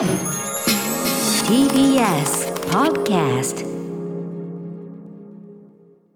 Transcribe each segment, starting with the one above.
TBS Podcast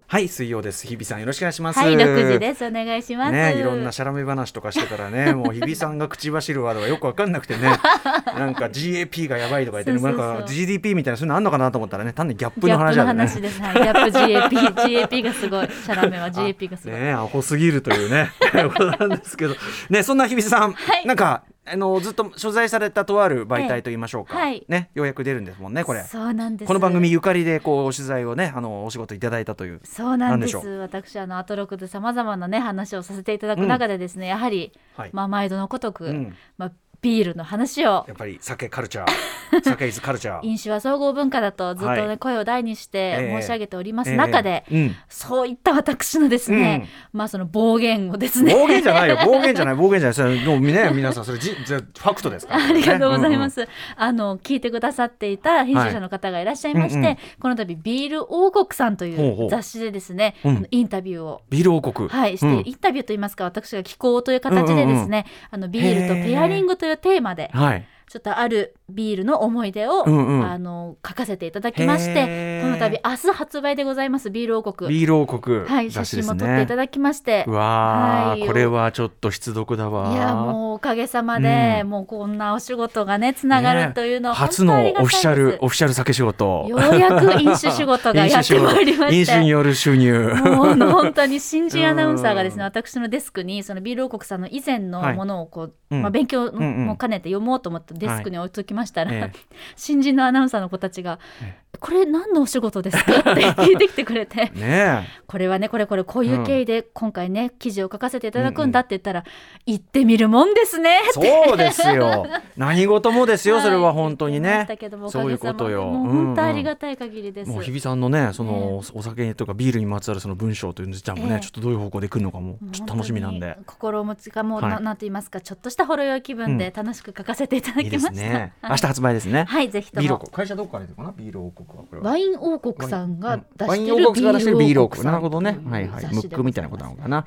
はい水曜です日比さんよろしくお願いしますはい、6時です。お願いします。ね、いろんなしゃらめ話とかしてたらね、もう日比さんが口走るワードがよくわかんなくてね、なんか GAP がやばいとか言ってね、なんか GDP みたいなそういうのあんのかなと思ったらね、単にギャップギャップのの話だったね。話です。はい、ギャップ GAP、GAP がすごい。シャラメは GAP がすごい。ねアホすぎるというねことなんですけどねそんな日比さん、はいなんかあのずっと所在されたとある媒体と言いましょうか、ええはい。ねようやく出るんですもんねこれ。そうなんです。この番組ゆかりでこう取材をねあのお仕事いただいたという。そうなんです。私あのアトロクでさまざまなね話をさせていただく中でですね、やはり、はい。まあ毎度のごとく、うん。まあビールの話を。やっぱり酒カルチャー。酒イズカルチャー。飲酒は総合文化だとずっとね、はい。声を大にしてええ。申し上げております中で、ええうん。そういった私のですね、まあその暴言をですね。暴言じゃないよ。暴言じゃない。暴言じゃない。それもうね皆さんそれじぜファクトですから、ありがとうございまねす、あの聞いてくださっていた編集者の方がいらっしゃいまして、はいうんうん。この度ビール王国さんといほうほう。う雑誌でですね、うん。あのインタビューを。ビール王国。はい、して、うん。インタビューといいますか私が寄稿という形でですね、あのビールとペアリングというテーマではい。ちょっとあるビールの思い出を、うんうん。あの書かせていただきましへてー。この度明日発売でございますビール王国。ビール王国、はい写真も撮っていただきまして。うわー、はい。これはちょっと必読だわ。いやもうおかげさまで、うん。もうこんなお仕事がねつながるというのは初のオフィシャルオフィシャル酒仕事。ようやく飲酒仕事が やってまいりまして。飲酒による収入。もう本当に新人アナウンサーがですね私のデスクにそのビール王国さんの以前のものをこう、うん。まあ、勉強も兼ねて読もうと思ってデスクに置いときましたら、ええ。新人のアナウンサーの子たちがえ「これ何のお仕事ですか?」って聞いてきてくれて。ねこれはねこれこれこういう経緯で今回ね、記事を書かせていただくんだって言ったら「行ってみるもんですね」えそうですよ。何事もですよ、はい。それは。本当にね。したけどもおそういうことよ。本当ありががたい限りです。もう日比さんのねそのお酒とかビールにまつわるその文章というのじゃんもね、ええ。ちょっとどういう方向で来るのかもちょっと楽しみなんで。心持ちがもう、はい。ななんと言いますかちょっとしたほろ酔い気分で楽しく書かせていただきますした。ねはい明日発売ですね、はいぜひとビール王も国。会社どこから出てるかな？ビール王国はこれは。ワイン王国さんが出ワインしてる王国が出してるビール王国なるほどね。はいはい。ムックみたいなことなのかな。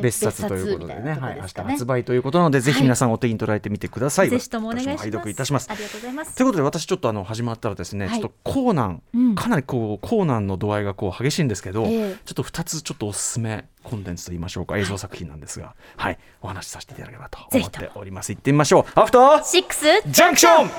別冊ということでね。はい。い明日発売ということなのでぜひ皆さんお手に取られてみてください。ぜひともお願いします。拝読いたします。ありがとうございます。ということで私ちょっとあの始まったらですね、はい。ちょっとコーナン、うん。かなりこうコーナンの度合いがこう激しいんですけど、ええ。ちょっと2つちょっとおすすめコンテンツと言いましょうか。映像作品なんですが。はい、お話しさせていただければと思っぜひと。もております。行ってみましょう。アフターシックスジャンクション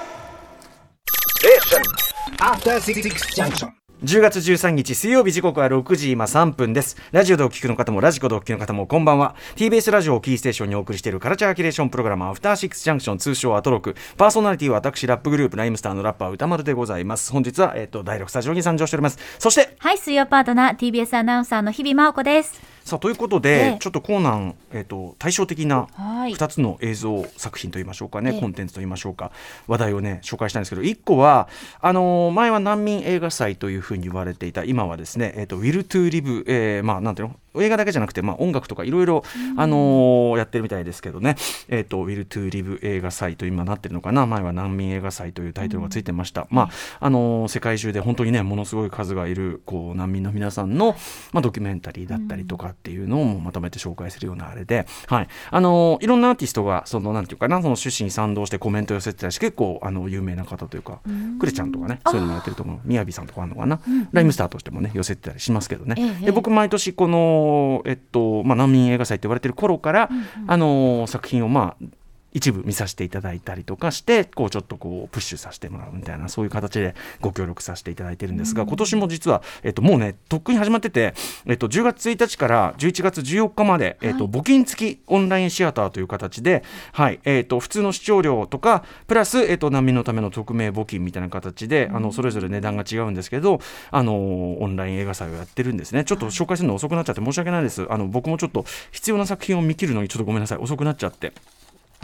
After Six Junction. 10月13日水曜日時刻は6時今3分です。ラジオでお聞きの方もラジコでお聞きの方もこんばんは。TBS ラジオをキーステーションにお送りしているカルチャーキュレーションプログラムアフターシックスジャンクション通称アトロク。パーソナリティは私ラップグループライムスターのラッパー歌丸でございます。本日は、えっと第6スタジオに参上しております。そしてはい水曜パートナー TBS アナウンサーの日々真央子ですさあということで、ええ。ちょっとコーナン、えっと対照的なはい。2つの映像作品といいましょうかね、ええ。コンテンツといいましょうか。話題をね紹介したいんですけど1個はあのー前は難民映画祭というふうに言われていた今はですね、えっと Will to Live、えーまあなんていうの？映画だけじゃなくて、まあ、音楽とかいろいろ、あのーやってるみたいですけどね「えー、と Will to Live 映画祭」と今なってるのかな。前は難民映画祭というタイトルがついてました、まああのー世界中で本当にねものすごい数がいるこう難民の皆さんの、まあ、ドキュメンタリーだったりとかっていうのをまとめて紹介するようなあれで、はい。あのーいろんなアーティストがそのなんていうかなその趣旨に賛同してコメントを寄せてたりし結構あの有名な方というかクレちゃんとかねそういうのもやってると思う。みやびさんとかあるのかな、ライムスターとしてもね寄せてたりしますけどね、ええ。で僕毎年この、えっとまあ、難民映画祭って言われてる頃から、あのー作品をまあ一部見させていただいたりとかしてこうちょっとこうプッシュさせてもらうみたいなそういう形でご協力させていただいてるんですが、今年も実は、えっと、もうねとっくに始まってて、えっと、10月1日から11月14日まで、えっと、募金付きオンラインシアターという形で、はいえっと、普通の視聴料とかプラス、えっと、難民のための匿名募金みたいな形で、あのそれぞれ値段が違うんですけどあのオンライン映画祭をやってるんですね。ちょっと紹介するの遅くなっちゃって申し訳ないです。あの僕もちょっと必要な作品を見切るのにちょっとごめんなさい。遅くなっちゃって。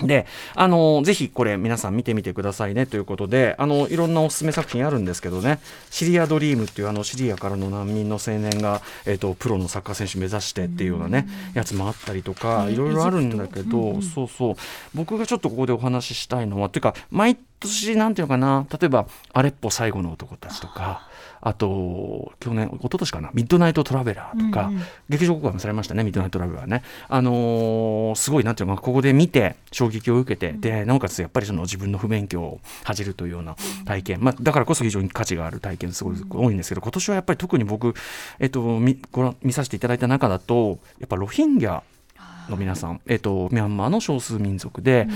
で、あのぜひこれ皆さん見てみてくださいねということで、あのいろんなおすすめ作品あるんですけどね、シリアドリームっていうあのシリアからの難民の青年が、えっとプロのサッカー選手目指してっていうようなね、やつもあったりとか、ねいろいろあるんだけど、エジプトそうそう、僕がちょっとここでお話ししたいのは、というか、毎年なんていうのかな例えば「アレッポ最後の男たち」とかあと去年一昨年かな「ミッドナイト・トラベラー」とか、うんうん。劇場公開もされましたね「ミッドナイト・トラベラーね」あのーすごいなんていうのかなここで見て衝撃を受けて、でなおかつやっぱりその自分の不勉強を恥じるというような体験、まあ、だからこそ非常に価値がある体験すごい多いんですけど今年はやっぱり特に僕、えっと、見ご覧見させていただいた中だとやっぱロヒンギャの皆さん、えっと、ミャンマーの少数民族で、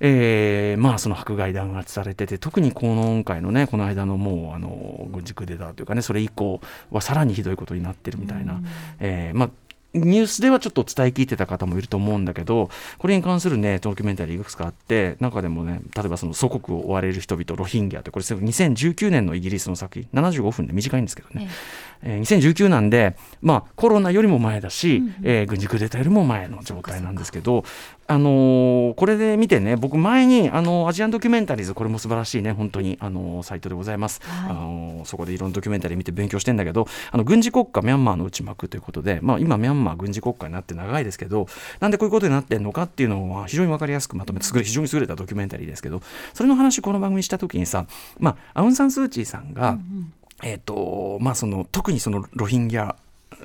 えーまあその迫害弾圧されてて特に今回のねこの間のもうあの軍事クーデターというかねそれ以降はさらにひどいことになってるみたいな、えーまあニュースではちょっと伝え聞いてた方もいると思うんだけどこれに関するねドキュメンタリーいくつかあって中でもね例えばその祖国を追われる人々ロヒンギャってこれ2019年のイギリスの作品75分で短いんですけどね、えー2019なんで、まあ、コロナよりも前だし、えー軍事クーデターよりも前の状態なんですけど、あのーこれで見てね僕前に、あのーアジアンドキュメンタリーズこれも素晴らしいね本当に、あのーサイトでございます、はい。あのーそこでいろんなドキュメンタリー見て勉強してんだけどあの軍事国家ミャンマーの内幕ということで、まあ、今ミャンマー軍事国家になって長いですけどなんでこういうことになってんのかっていうのは非常に分かりやすくまとめて非常に優れたドキュメンタリーですけどそれの話この番組にした時にさ、まあ、アウン・サン・スー・チーさんが、えーとまあ、その特にそのロヒンギャ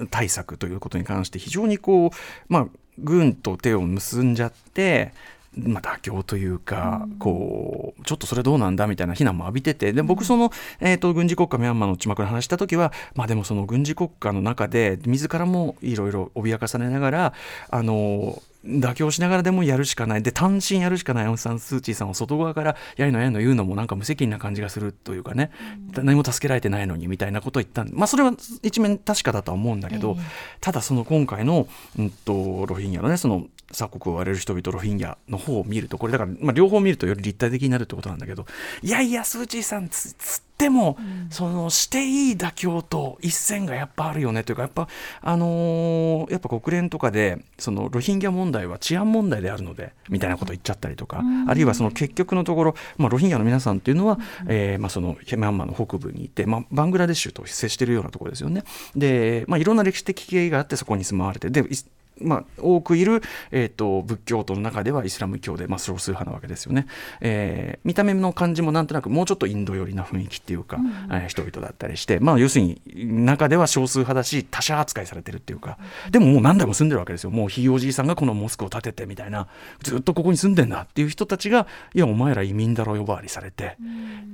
対策ということに関して非常にこう、まあ、軍と手を結んじゃって。まあ、妥協というか、こうちょっとそれどうなんだみたいな非難も浴びててで僕その、えー、と軍事国家ミャンマーの内幕の話した時は、まあ、でもその軍事国家の中で自らもいろいろ脅かされながらあの妥協しながらでもやるしかない。で単身やるしかないアウン・サン・スー・チーさんを外側からやりのやりの言うのもなんか無責任な感じがするというかね、何も助けられてないのにみたいなことを言ったんまあそれは一面確かだとは思うんだけど、ただその今回の、うん、とロヒンギャのねその鎖国を追われる人々ロヒンギャの方を見るとこれだから、まあ、両方見るとより立体的になるってことなんだけどいやいやスー・チーさんつつっても、そのしていい妥協と一線がやっぱあるよねというかやっぱあのーやっぱ国連とかでそのロヒンギャ問題は治安問題であるのでみたいなことを言っちゃったりとか、あるいはその結局のところ、まあ、ロヒンギャの皆さんっていうのは、えーまあ、そのミャンマーの北部にいて、まあ、バングラデシュと接しているようなところですよね。で、まあ、いろんな歴史的経緯があってそこに住まわれてでいまあ、多くいる、えー、と仏教徒の中ではイスラム教で、まあ、少数派なわけですよね、えー見た目の感じもなんとなくもうちょっとインド寄りな雰囲気っていうか、えー人々だったりして、まあ、要するに中では少数派だし他者扱いされてるっていうかでももう何代も住んでるわけですよ。もうひいおじいさんがこのモスクを建ててみたいなずっとここに住んでんだっていう人たちがいやお前ら移民だろ呼ばわりされて、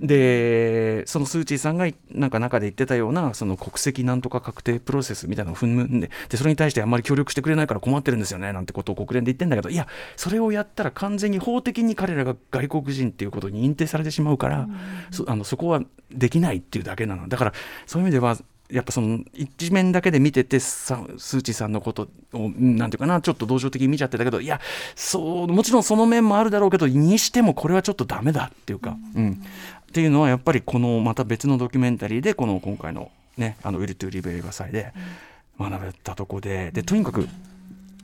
でそのスー・チーさんがなんか中で言ってたようなその国籍なんとか確定プロセスみたいなのを踏んででそれに対してあんまり協力してくれないから困ってるんですよねなんてことを国連で言ってんだけどいやそれをやったら完全に法的に彼らが外国人っていうことに認定されてしまうから、そあのそこはできないっていうだけなの。だからそういう意味ではやっぱその一面だけで見ててさスー・チーさんのことをなんていうかなちょっと同情的に見ちゃってたけどいやそうもちろんその面もあるだろうけどにしてもこれはちょっとダメだっていうか、うん。っていうのはやっぱりこのまた別のドキュメンタリーでこの今回のねあのウィル・トゥ・リベ映画祭で学べたとこで。でとにかく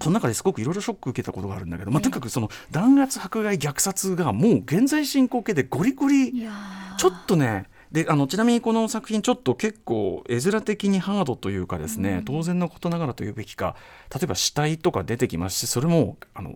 その中ですごくいろいろショック受けたことがあるんだけど、まあ、とにかくその弾圧迫害虐殺がもう現在進行形でゴリゴリちょっとねであのちなみにこの作品ちょっと結構絵面的にハードというかですね、当然のことながらというべきか例えば死体とか出てきますしそれもあの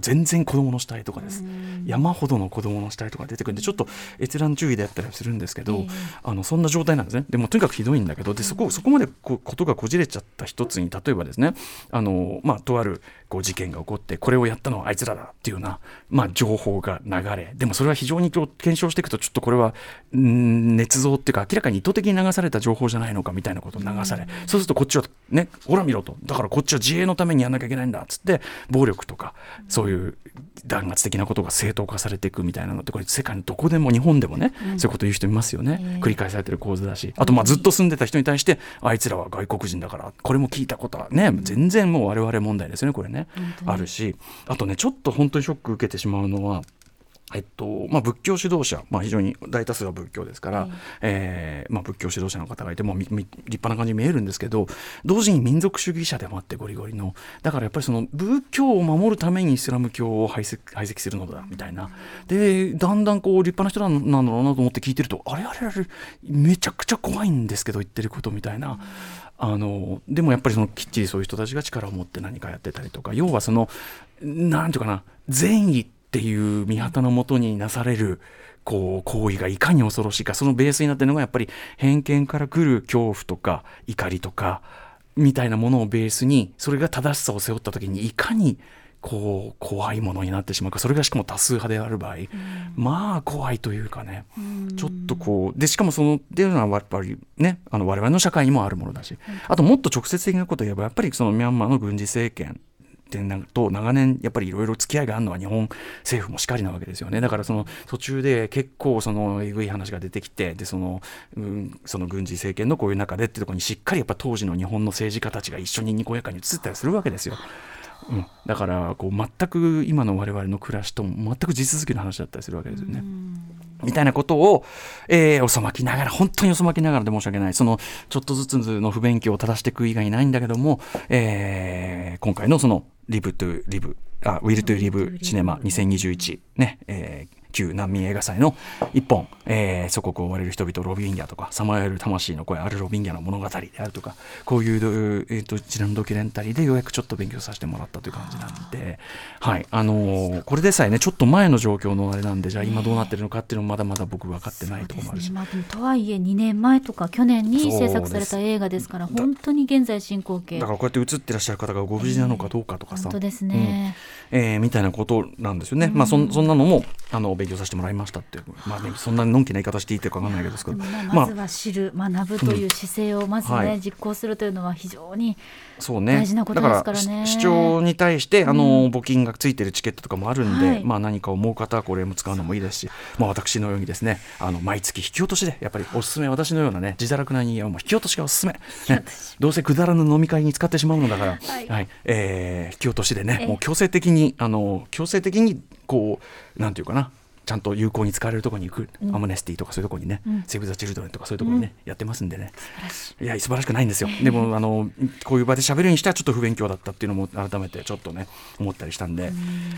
全然子供の死体とかです、山ほどの子供の死体とか出てくるんでちょっと閲覧注意であったりするんですけど、ええ。あのそんな状態なんですね。でもとにかくひどいんだけどでそこそこまでこうことがこじれちゃった一つに例えばですねあの、まあ、とあるこう事件が起こってこれをやったのはあいつらだっていうような、まあ、情報が流れでもそれは非常に検証していくとちょっとこれはうん捏造っていうか明らかに意図的に流された情報じゃないのかみたいなことを流され、そうするとこっちはねほら見ろと。だからこっちは自衛のためにやんなきゃいけないんだっつって暴力とかそういう弾圧的なことが正当化されていくみたいなのってこれ世界のどこでも日本でもね、そういうこと言う人いますよね、ええ。繰り返されてる構図だし。あとまあずっと住んでた人に対してあいつらは外国人だからこれも聞いたことはね全然もう我々問題ですよねこれね。あるし。あとねちょっと本当にショック受けてしまうのはえっとまあ、仏教指導者、まあ、非常に大多数は仏教ですから、えーまあ、仏教指導者の方がいても立派な感じに見えるんですけど同時に民族主義者でもあってゴリゴリのだからやっぱりその仏教を守るためにイスラム教を排斥排斥するのだみたいな。でだんだんこう立派な人なんだろうなと思って聞いてるとあれあれあれめちゃくちゃ怖いんですけど言ってることみたいな。あのでもやっぱりそのきっちりそういう人たちが力を持って何かやってたりとか要はそのなんていうかな善意っていう見旗のもとになされるこう行為がいかに恐ろしいかそのベースになってるのがやっぱり偏見から来る恐怖とか怒りとかみたいなものをベースにそれが正しさを背負った時にいかにこう怖いものになってしまうかそれがしかも多数派である場合、まあ怖いというかね、ちょっとこうでしかもそのっていうのはやっぱりねあの我々の社会にもあるものだし、あともっと直接的なことを言えばやっぱりそのミャンマーの軍事政権ってなると長年やっぱりいろいろ付き合いがあるのは日本政府もしかりなわけですよねだからその途中で結構そのえぐい話が出てきてでその,、うん、その軍事政権のこういう中でっていうところにしっかりやっぱ当時の日本の政治家たちが一緒ににこやかに映ったりするわけですよ。うん、だからこう全く今の我々の暮らしと全く地続きの話だったりするわけですよね。みたいなことを、えー、遅まきながら本当に遅まきながらで申し訳ないそのちょっとずつの不勉強を正していく以外ないんだけども、えー、今回のその「リブ・トゥ・リブ」あ「ウィル・トゥ・リブ・シネマ2021」ね、えー旧難民映画祭の一本、えー、祖国を追われる人々ロビンギャとかさまよえる魂の声あるロビンギャの物語であるとかこういう、えーと、一連のドキュメンタリーでようやくちょっと勉強させてもらったという感じなんで、はいあのー、これでさえねちょっと前の状況のあれなんでじゃあ今どうなってるのかっていうのもまだまだ僕分かってないところもあるし、ね。まあ、とはいえ2年前とか去年に制作された映画ですから本当に現在進行形。だからこうやって映ってらっしゃる方がご無事なのかどうかとかさ、えー、本当ですね、うん、えー、みたいなことなんですよね、うん、まあそそんなのもあの勉強させてもらいましたってまあね、そんなのんきな言い方していいってか分かんないけどですけど、まずは知る、学ぶという姿勢をまずね、はい、実行するというのは非常にそうね、大事なことですからね。視聴に対してあの、募金がついてるチケットとかもあるんで、はい、まあ何か思う方はこれも使うのもいいですし、まあ私のようにですね、あの毎月引き落としでやっぱりおすすめ私のようなね自堕落な人間はもう引き落としがおすすめ、ね、どうせくだらぬ飲み会に使ってしまうのだから、はい、はい、えー、引き落としでね、もう強制的にあの強制的にこうなんていうかな。ちゃんと有効に使われるところに行く、うん、アムネスティとかそういうところにね、うん、セーブ・ザ・チルドレンとかそういうところにね、うん、やってますんでね。い。や素晴らしくないんですよ。でも あのこういう場で喋るにしてはちょっと不勉強だったっていうのも改めてちょっとね思ったりしたんで、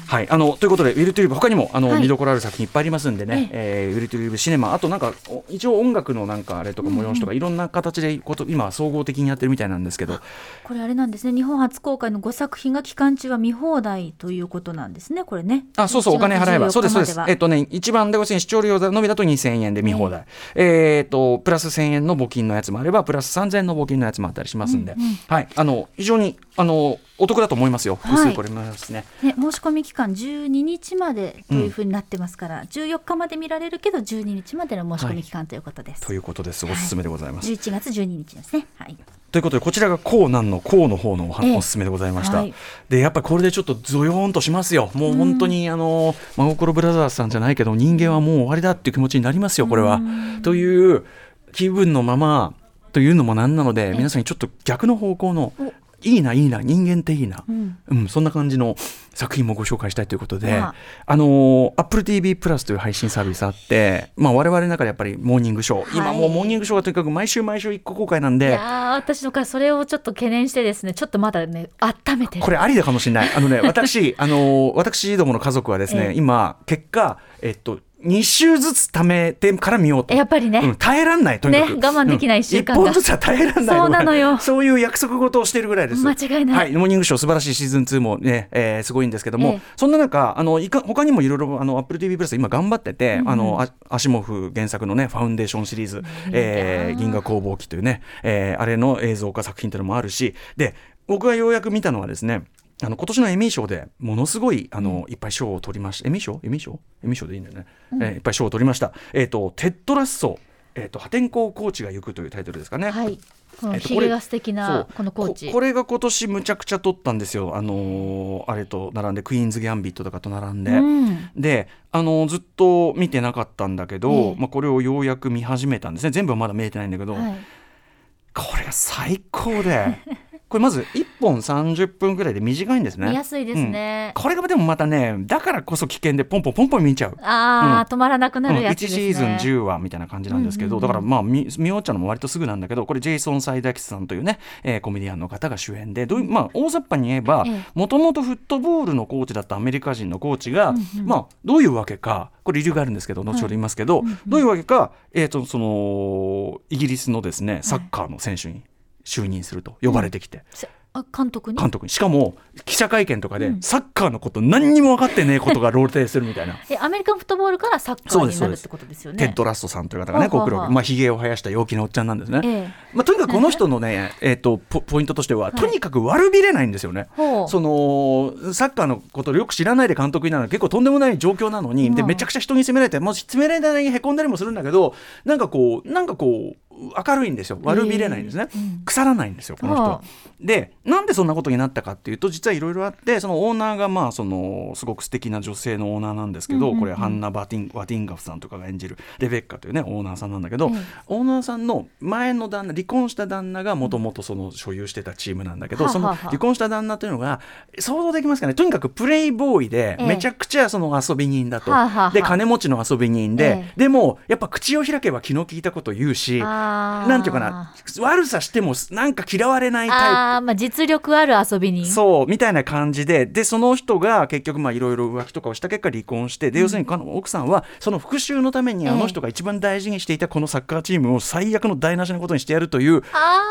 はい。あのということでウィル・トゥリブ他にもあの、はい、見どころある作品いっぱいありますんでね、えー、ウィル・トゥリブシネマ。あとなんか一応音楽のなんかあれとか催しとか、いろんな形でこと今総合的にやってるみたいなんですけど。これあれなんですね。日本初公開の5作品が期間中は見放題ということなんですねこれね。あそうそう。お金払えば。そうですそうです。えっとね一番でご視聴料のみだと2000円で見放題、えー、とプラス1000円の募金のやつもあればプラス3000円の募金のやつもあったりしますんで、うんうん、はい、あの非常にあのお得だと思いますよ、複数これますね。ね申し込み期間12日までというふうになってますから、うん、14日まで見られるけど12日までの申し込み期間ということです。はい、ということです。おすすめでございます。はい、11月12日ですね。はい。ということでこちらがコーナンのコーの方のおすすめでございました、えはい、でやっぱりこれでちょっとゾヨーンとしますよ。もう本当に、あの真心ブラザーズさんじゃないけど人間はもう終わりだっていう気持ちになりますよこれは。という気分のままというのもなんなので皆さんにちょっと逆の方向のいいないいな人間っていいな、うん、うん、そんな感じの作品もご紹介したいということで、あ、あの Apple TV プラスという配信サービスあって、まあ、我々の中でやっぱりモーニングショー、はい、今もうモーニングショーがとにかく毎週毎週1個公開なんで。いや私のからそれをちょっと懸念してですねちょっとまだね温めてこれありだかもしれない。あのね私あの私どもの家族はですね、え。今結果えっと2週ずつ貯めてから見ようと。やっぱりね、うん、耐えらんないとにかく、ね、我慢できない1週間が、うん、1本ずつは耐えらんないそうなのよ。そういう約束事をしているぐらいです。間違いない、はい、モーニングショー素晴らしいシーズン2もね、えー、すごいんですけども、ええ、そんな中あのいか他にもいろいろあの AppleTV プラス今頑張ってて、うん、あのあアシモフ原作のねファウンデーションシリーズ、えー、銀河工房機というね、えー、あれの映像化作品というのもあるし。で僕がようやく見たのはですねあの今年のエミー賞でものすごいあの、いっぱい賞を取りました。エミー賞？エミー賞？エミー賞でいいんだよね、うん、えー、いっぱい賞を取りました、えーと、テッドラッソえーと、破天荒コーチが行くというタイトルですかね。はい。このひげが素敵なこのコーチ。これが今年むちゃくちゃ取ったんですよ、あのー、あれと並んでクイーンズ・ギャンビットとかと並んで、うん、で、あのー、ずっと見てなかったんだけど、えー、まあ、これをようやく見始めたんですね。全部はまだ見えてないんだけど、はい、これが最高で これまず1本30分ぐらいで短いんですね。見やすいですね、うん、これがでもまたねだからこそ危険でポンポンポンポン見ちゃう。ああ、うん、止まらなくなるやつです、ね、1シーズン10話みたいな感じなんですけど、だからまあ見見終わっちゃうのも割とすぐなんだけどこれジェイソン・サイダキスさんというね、えー、コメディアンの方が主演でどうまあ大雑把に言えばもともとフットボールのコーチだったアメリカ人のコーチが、うんうん、まあどういうわけかこれ理由があるんですけど後ほど言いますけど、はい、どういうわけか、えーと、とそのイギリスのですねサッカーの選手に就任すると呼ばれてきて。あ監督に？監督に。しかも記者会見とかでサッカーのこと何にも分かってねえことが露呈するみたいな。えアメリカンフットボールからサッカーになるってことですよね。テッド・ラッソさんという方がね、はあはあ国録、まあ、ひげを生やした陽気なおっちゃんなんですね。ええ。まあ、とにかくこの人のね、えっとポポイントとしては、とにかく悪びれないんですよね。ほう。そのサッカーのことをよく知らないで監督になるのは結構とんでもない状況なのに、でうん。めちゃくちゃ人に責められて、もし責められないにへこんだりもするんだけど、なんかこう、なんかこう、明るいんですよ、悪びれないんですね、うん。腐らないんですよ、この人。で、なんでそんなことになったかっていうと、実はいろいろあって、そのオーナーが、まあ、そのすごく素敵な女性のオーナーなんですけど、うんうんうん。これ、ハンナ・バティンワティンガフさんとかが演じるレベッカというね、オーナーさんなんだけど、ええ。オーナーさんの前の旦那、離婚した旦那がもともとその所有してたチームなんだけど、そのはあはあ。はあ離婚した旦那というのが、想像できますかね、とにかくプレイボーイで、ええ。めちゃくちゃその遊び人だと、はあはあはあ。で、金持ちの遊び人で、ええ。でも、やっぱ口を開けば気の利いたこと言うし、なんていうかな、悪さしてもなんか嫌われないタイプ。あーまあ実力ある遊び人そうみたいな感じで。でその人が結局まあいろいろ浮気とかをした結果離婚してで要するに奥さんはその復讐のためにええ。あの人が一番大事にしていたこのサッカーチームを最悪の台無しなことにしてやるという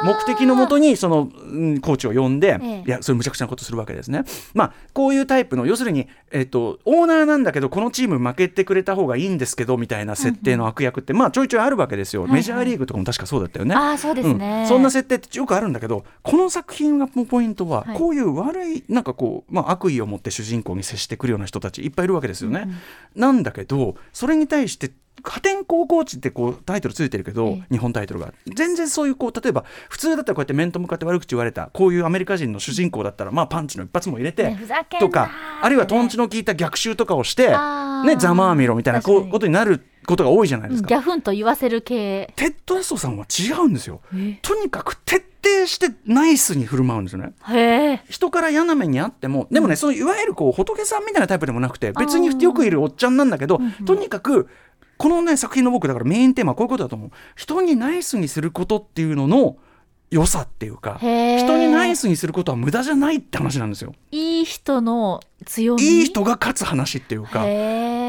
目的のもとにその、うんコーチを呼んで、ええ。いやそれむちゃくちゃなことするわけですね。まあこういうタイプの要するに、えっとオーナーなんだけどこのチーム負けてくれた方がいいんですけどみたいな設定の悪役って、まあちょいちょいあるわけですよ、メジャーリーグとかも確かそうだったよね。あそうですねうんそんな設定ってよくあるんだけどこの作品のポイントは、はいこういう悪いなんかこう、まあ、悪意を持って主人公に接してくるような人たちいっぱいいるわけですよね。なんだけどそれに対して破天荒コーチってこうタイトルついてるけど、ええ。日本タイトルが。全然そういうこう例えば普通だったらこうやって面と向かって悪口言われたこういうアメリカ人の主人公だったらまあパンチの一発も入れて、とかあるいはトンチの効いた逆襲とかをして、ね、ざまあみろみたいなこうことになることが多いじゃないですか。ギャフンと言わせる系。テッド・ラッソさんは違うんですよ。え。とにかく徹底してナイスに振る舞うんですよね。人から嫌な目にあってもでもね、そのいわゆるこう仏さんみたいなタイプでもなくて別によくいるおっちゃんなんだけど、とにかくこのね作品の僕だからメインテーマはこういうことだと思う。人にナイスにすることっていうのの良さっていうか人にナイスにすることは無駄じゃないって話なんですよ。いい人の強み？いい人が勝つ話っていうか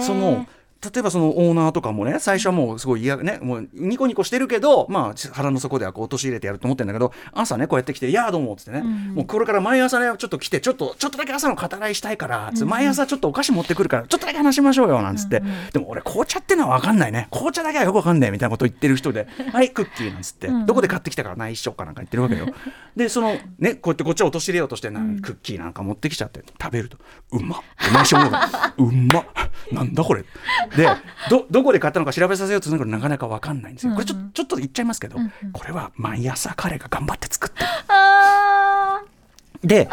その例えばそのオーナーとかもね最初はもうすごい嫌ねもうニコニコしてるけどまあ腹の底ではこう陥れてやると思ってるんだけど朝ねこうやって来て「いやどうも」っつってね、うん。もうこれから毎朝ねちょっと来てちょっとちょっとだけ朝の語らいしたいからつって毎朝ちょっとお菓子持ってくるからちょっとだけ話しましょうよなんつって、でも俺紅茶ってのは分かんないね。紅茶だけはよく分かんないみたいなこと言ってる人で「はいクッキー」なんつって、うん。どこで買ってきたから内緒かなんか言ってるわけよ。でそのねこうやってこっちを陥れようとしてな、クッキーなんか持ってきちゃって食べると「うまっ」お前しょうがうまっなんだこれ？でどどこで買ったのか調べさせようとするのがなかなか分かんないんですよ。これちょちょっと言っちゃいますけど、これは毎朝彼が頑張って作ってで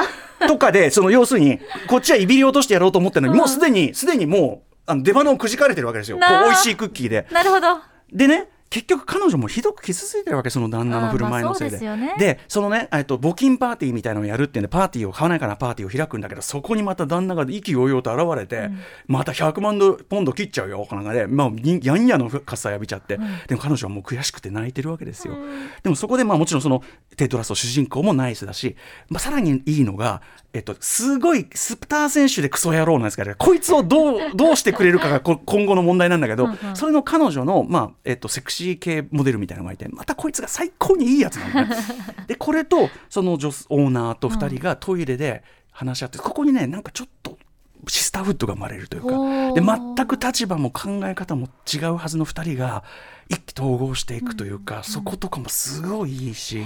とかでその要するにこっちはいびり落としてやろうと思ってるのに、もうすでにすでにもうあの出花をくじかれてるわけですよ。こう美味しいクッキーで。ーなるほど。でね結局彼女もひどく傷ついてるわけその旦那の振る舞いのせいで。そうでね。でそのねえっと募金パーティーみたいなのをやるっていうんでパーティーを買わないかなパーティーを開くんだけどそこにまた旦那が意気揚々と現れて、また100万ドルポンド切っちゃうよなんかね、まあ、にやん。やの傘浴びちゃって、でも彼女はもう悔しくて泣いてるわけですよ。でもそこでまあもちろんそのテトラスト主人公もナイスだし、まあ、さらにいいのが、えっと、すごいスプター選手でクソ野郎なんですから、こいつをどうどうしてくれるかがこ今後の問題なんだけど、それの彼女の、まあえっと、セクシー系モデルみたいなのがいてまたこいつが最高にいいやつなのね。でこれとその女オーナーと2人がトイレで話し合って、ここにねなんかちょっとシスターフッドが生まれるというかで全く立場も考え方も違うはずの2人が一気統合していくというか、そことかもすごいいいし、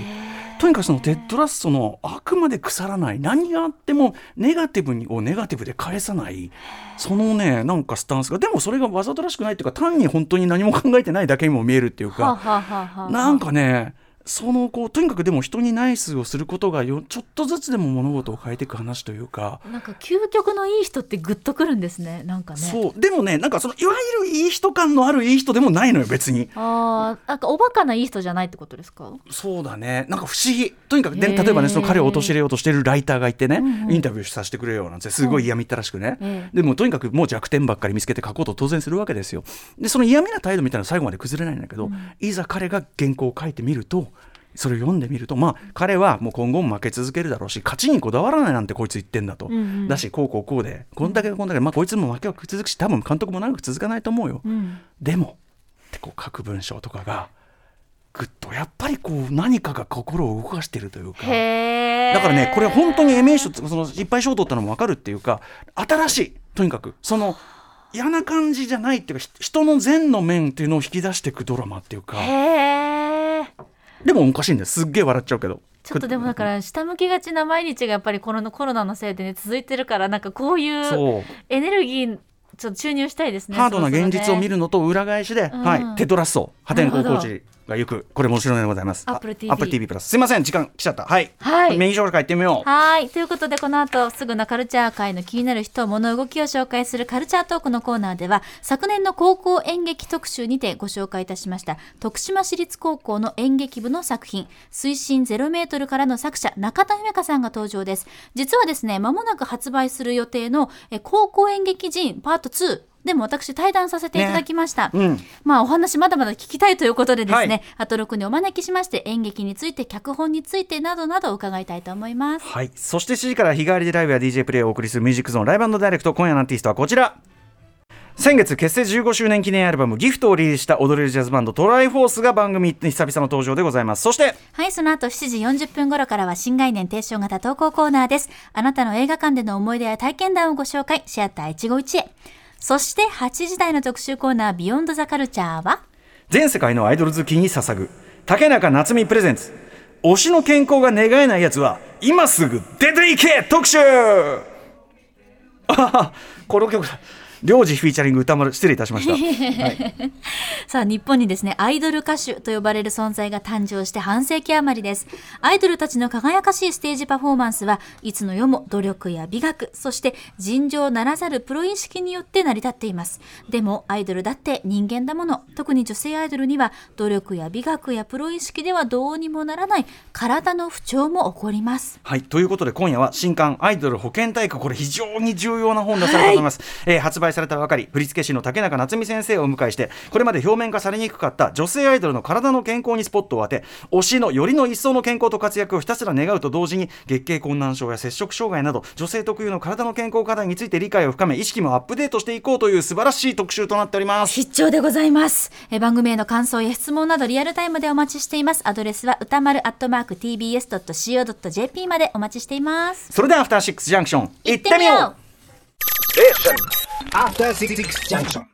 とにかくそのテッドラストのあくまで腐らない何があってもネガティブにをネガティブで返さないそのねなんかスタンスがでもそれがわざとらしくないっていうか単に本当に何も考えてないだけにも見えるっていうか。はあはあはあはあ。なんかねそのこうとにかくでも人にナイスをすることがよちょっとずつでも物事を変えていく話というか、なんか究極のいい人ってグッとくるんですねなんかね。そう。でもねなんかそのいわゆるいい人感のあるいい人でもないのよ別に。ああなんかおバカないい人じゃないってことですか？そうだね。なんか不思議。とにかくで例えばねその彼を陥れようとしてるライターがいてね、うんうんインタビューさせてくれよなんてすごい嫌みったらしくね、ええ。でもとにかくもう弱点ばっかり見つけて書こうと当然するわけですよ。でその嫌味な態度みたいな最後まで崩れないんだけど、いざ彼が原稿を書いてみるとそれを読んでみるとまあ彼はもう今後も負け続けるだろうし勝ちにこだわらないなんてこいつ言ってんだと、うんうん。だしこうこうこうでこんだけこんだけまあこいつも負けは続くし多分監督も長く続かないと思うよ、うん。でもってこう書く文章とかがくとやっぱりこう何かが心を動かしてるというかだからねこれ本当にエメー賞そのいっぱい賞を取ったのも分かるっていうか新しいとにかくその嫌な感じじゃないっていうかひ人の善の面っていうのを引き出していくドラマっていうかでもおかしいんですすっげえ笑っちゃうけど。ちょっとでもだから下向きがちな毎日がやっぱりこのコロナのせいでね続いてるからなんかこういうエネルギーちょっと注入したいですね。ハードな現実を見るるのと裏返しで、うんはい、テトラッソ破天荒なるほど。コーチが行くこれも後ろでございます。Apple あ TV Apple TV プラス。すいません時間来ちゃった。はい。はいメイン紹介行ってみよう。はいということでこの後すぐのカルチャー界の気になる人物動きを紹介するカルチャートークのコーナーでは昨年の高校演劇特集にてご紹介いたしました徳島市立高校の演劇部の作品水深0メートルからの作者中田姫香さんが登場です実はですね間もなく発売する予定のえ高校演劇人パート2でも私対談させていただきました、うん。まあお話まだまだ聞きたいということでですね、はいアトロクにお招きしまして演劇について脚本についてなどなど伺いたいと思いますはい。そして7時から日替わりでライブや DJ プレイをお送りするミュージックゾーンライブダイレクト今夜のアーティストはこちら。先月結成15周年記念アルバム「ギフトをリリースした踊れるジャズバンドトライフォースが番組に久々の登場でございますそしてはい、その後7時40分頃からは新概念提唱型投稿コーナーです。あなたの映画館での思い出や体験談をご紹介、シアター一期一会。そして8時台の特集コーナー、ビヨンドザカルチャーは？全世界のアイドル好きに捧ぐ竹中夏実プレゼンツ。推しの健康が願えないやつは今すぐ出ていけ特集。あははこの曲だ。領事フィーチャリング歌丸失礼いたしました、はい、さあ、日本にですね、アイドル歌手と呼ばれる存在が誕生して半世紀余りです。アイドルたちの輝かしいステージパフォーマンスはいつの世も努力や美学、そして尋常ならざるプロ意識によって成り立っています。でも、アイドルだって人間だもの。特に女性アイドルには努力や美学やプロ意識ではどうにもならない体の不調も起こります。はい、ということで今夜は新刊「アイドル保健体育」これ非常に重要な本出されたと思います、えー発売されたばかり振付師の竹中夏実先生をお迎えしてこれまで表面化されにくかった女性アイドルの体の健康にスポットを当て推しのよりの一層の健康と活躍をひたすら願うと同時に月経困難症や摂食障害など女性特有の体の健康課題について理解を深め意識もアップデートしていこうという素晴らしい特集となっております必聴でございます。え番組への感想や質問などリアルタイムでお待ちしています。アドレスは歌丸アットマーク tbs.co.jp までお待ちしています。それではアフターシックスジャンクション行行ってみよう After Six Junction.